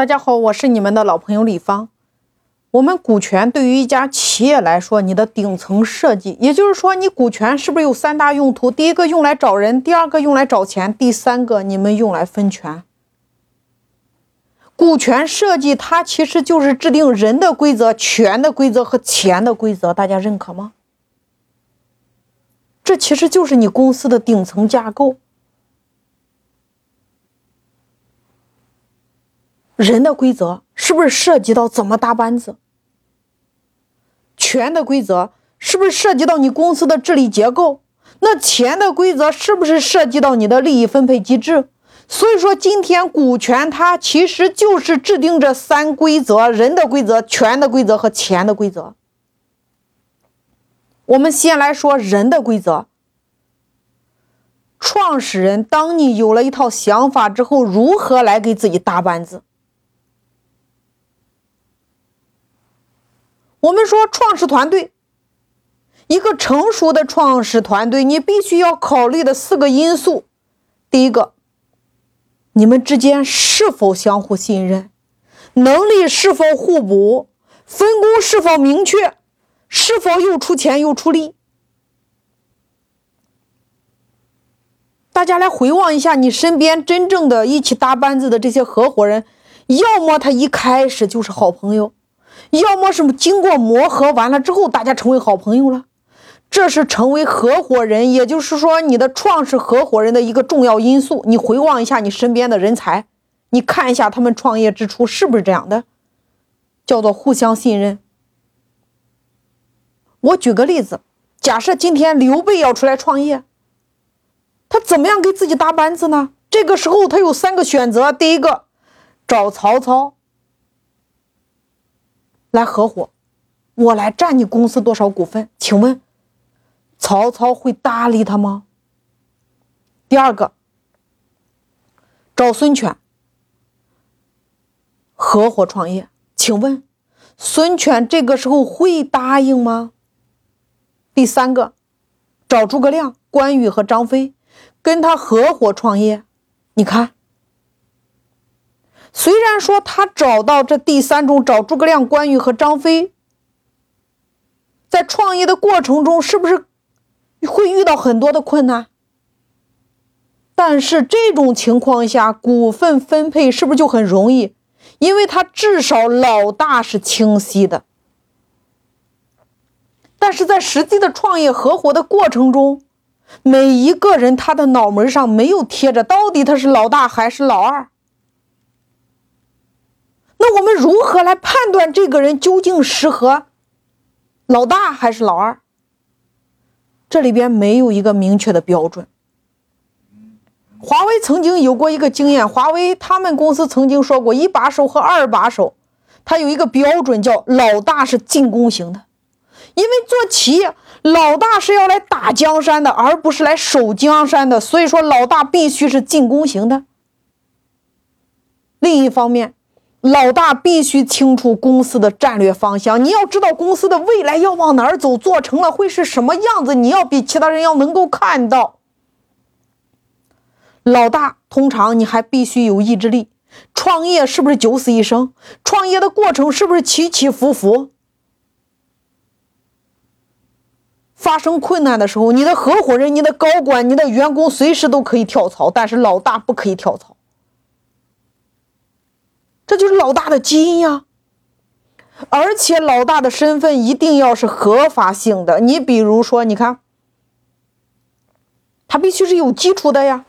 大家好，我是你们的老朋友李芳。我们股权对于一家企业来说，你的顶层设计，也就是说，你股权是不是有三大用途？第一个用来找人，第二个用来找钱，第三个你们用来分权。股权设计它其实就是制定人的规则、权的规则和钱的规则，大家认可吗？这其实就是你公司的顶层架构。人的规则是不是涉及到怎么搭班子？权的规则是不是涉及到你公司的治理结构？那钱的规则是不是涉及到你的利益分配机制？所以说，今天股权它其实就是制定这三规则：人的规则、权的规则和钱的规则。我们先来说人的规则。创始人，当你有了一套想法之后，如何来给自己搭班子？我们说创始团队，一个成熟的创始团队，你必须要考虑的四个因素：第一个，你们之间是否相互信任，能力是否互补，分工是否明确，是否又出钱又出力。大家来回望一下，你身边真正的一起搭班子的这些合伙人，要么他一开始就是好朋友。要么是经过磨合完了之后，大家成为好朋友了，这是成为合伙人，也就是说你的创始合伙人的一个重要因素。你回望一下你身边的人才，你看一下他们创业之初是不是这样的，叫做互相信任。我举个例子，假设今天刘备要出来创业，他怎么样给自己搭班子呢？这个时候他有三个选择：第一个，找曹操。来合伙，我来占你公司多少股份？请问，曹操会搭理他吗？第二个，找孙权合伙创业，请问，孙权这个时候会答应吗？第三个，找诸葛亮、关羽和张飞跟他合伙创业，你看。虽然说他找到这第三种，找诸葛亮、关羽和张飞，在创业的过程中是不是会遇到很多的困难？但是这种情况下，股份分配是不是就很容易？因为他至少老大是清晰的。但是在实际的创业合伙的过程中，每一个人他的脑门上没有贴着到底他是老大还是老二。那我们如何来判断这个人究竟适合老大还是老二？这里边没有一个明确的标准。华为曾经有过一个经验，华为他们公司曾经说过，一把手和二把手，他有一个标准叫老大是进攻型的，因为做企业，老大是要来打江山的，而不是来守江山的，所以说老大必须是进攻型的。另一方面。老大必须清楚公司的战略方向，你要知道公司的未来要往哪儿走，做成了会是什么样子，你要比其他人要能够看到。老大通常你还必须有意志力，创业是不是九死一生？创业的过程是不是起起伏伏？发生困难的时候，你的合伙人、你的高管、你的员工随时都可以跳槽，但是老大不可以跳槽。这就是老大的基因呀，而且老大的身份一定要是合法性的。你比如说，你看，他必须是有基础的呀。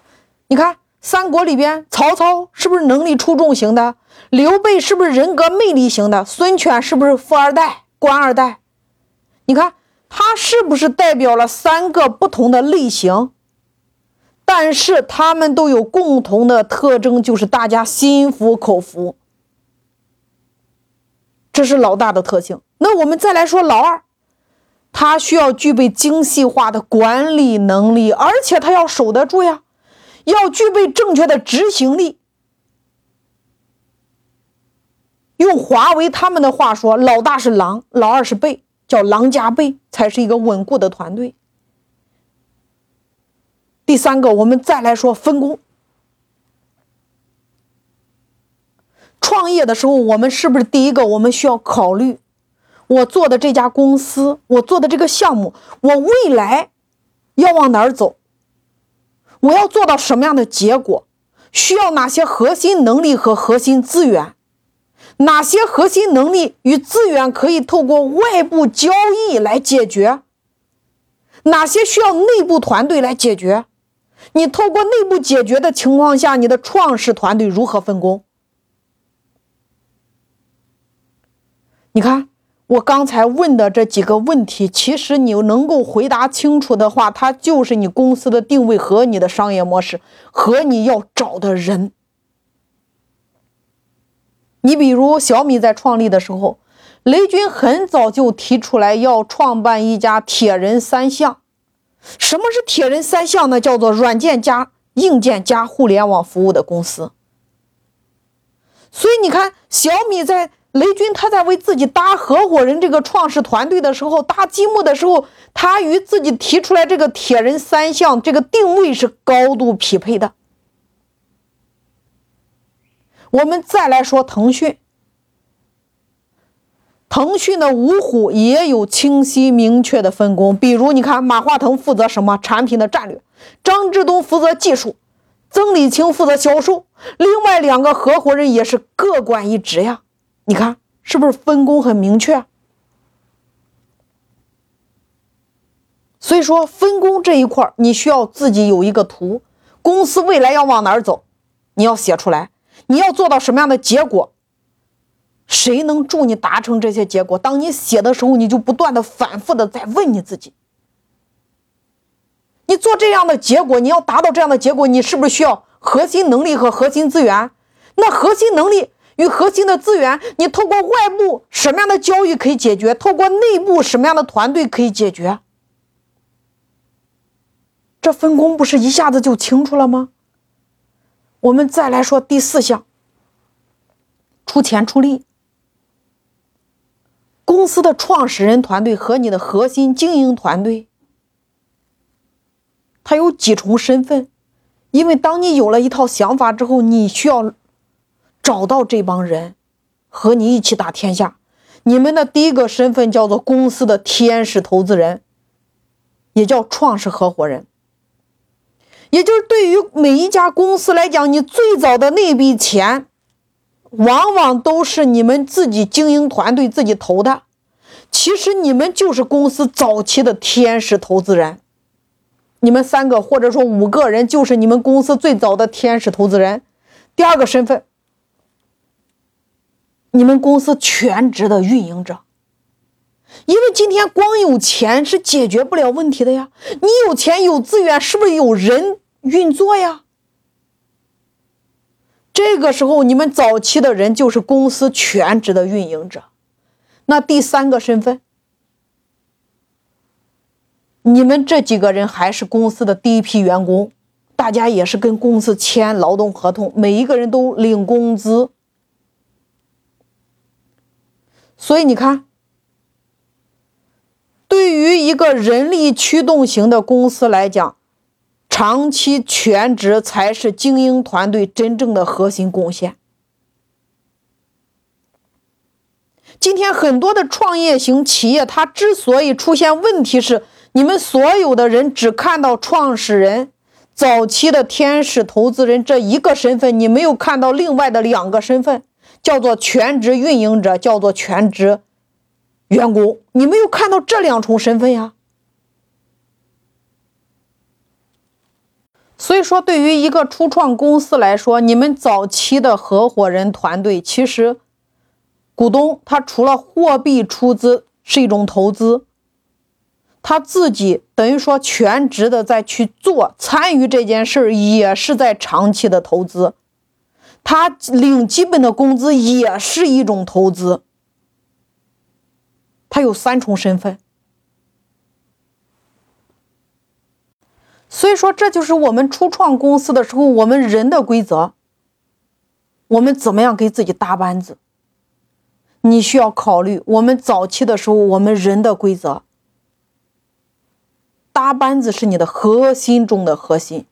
你看三国里边，曹操是不是能力出众型的？刘备是不是人格魅力型的？孙权是不是富二代、官二代？你看他是不是代表了三个不同的类型？但是他们都有共同的特征，就是大家心服口服。这是老大的特性。那我们再来说老二，他需要具备精细化的管理能力，而且他要守得住呀，要具备正确的执行力。用华为他们的话说，老大是狼，老二是狈，叫狼加狈才是一个稳固的团队。第三个，我们再来说分工。创业的时候，我们是不是第一个我们需要考虑，我做的这家公司，我做的这个项目，我未来要往哪儿走？我要做到什么样的结果？需要哪些核心能力和核心资源？哪些核心能力与资源可以透过外部交易来解决？哪些需要内部团队来解决？你透过内部解决的情况下，你的创始团队如何分工？你看。我刚才问的这几个问题，其实你能够回答清楚的话，它就是你公司的定位和你的商业模式和你要找的人。你比如小米在创立的时候，雷军很早就提出来要创办一家铁人三项。什么是铁人三项呢？叫做软件加硬件加互联网服务的公司。所以你看，小米在。雷军他在为自己搭合伙人这个创始团队的时候，搭积木的时候，他与自己提出来这个铁人三项这个定位是高度匹配的。我们再来说腾讯，腾讯的五虎也有清晰明确的分工，比如你看马化腾负责什么产品的战略，张志东负责技术，曾李青负责销售，另外两个合伙人也是各管一职呀。你看是不是分工很明确？所以说分工这一块你需要自己有一个图，公司未来要往哪儿走，你要写出来，你要做到什么样的结果？谁能助你达成这些结果？当你写的时候，你就不断的反复的在问你自己：你做这样的结果，你要达到这样的结果，你是不是需要核心能力和核心资源？那核心能力。与核心的资源，你透过外部什么样的交易可以解决？透过内部什么样的团队可以解决？这分工不是一下子就清楚了吗？我们再来说第四项：出钱出力。公司的创始人团队和你的核心经营团队，他有几重身份？因为当你有了一套想法之后，你需要。找到这帮人，和你一起打天下。你们的第一个身份叫做公司的天使投资人，也叫创始合伙人。也就是对于每一家公司来讲，你最早的那笔钱，往往都是你们自己经营团队自己投的。其实你们就是公司早期的天使投资人。你们三个或者说五个人，就是你们公司最早的天使投资人。第二个身份。你们公司全职的运营者，因为今天光有钱是解决不了问题的呀。你有钱有资源，是不是有人运作呀？这个时候，你们早期的人就是公司全职的运营者。那第三个身份，你们这几个人还是公司的第一批员工，大家也是跟公司签劳动合同，每一个人都领工资。所以你看，对于一个人力驱动型的公司来讲，长期全职才是精英团队真正的核心贡献。今天很多的创业型企业，它之所以出现问题，是你们所有的人只看到创始人、早期的天使投资人这一个身份，你没有看到另外的两个身份。叫做全职运营者，叫做全职员工。你没有看到这两重身份呀？所以说，对于一个初创公司来说，你们早期的合伙人团队，其实股东他除了货币出资是一种投资，他自己等于说全职的在去做参与这件事儿，也是在长期的投资。他领基本的工资也是一种投资，他有三重身份，所以说这就是我们初创公司的时候，我们人的规则，我们怎么样给自己搭班子？你需要考虑，我们早期的时候，我们人的规则，搭班子是你的核心中的核心。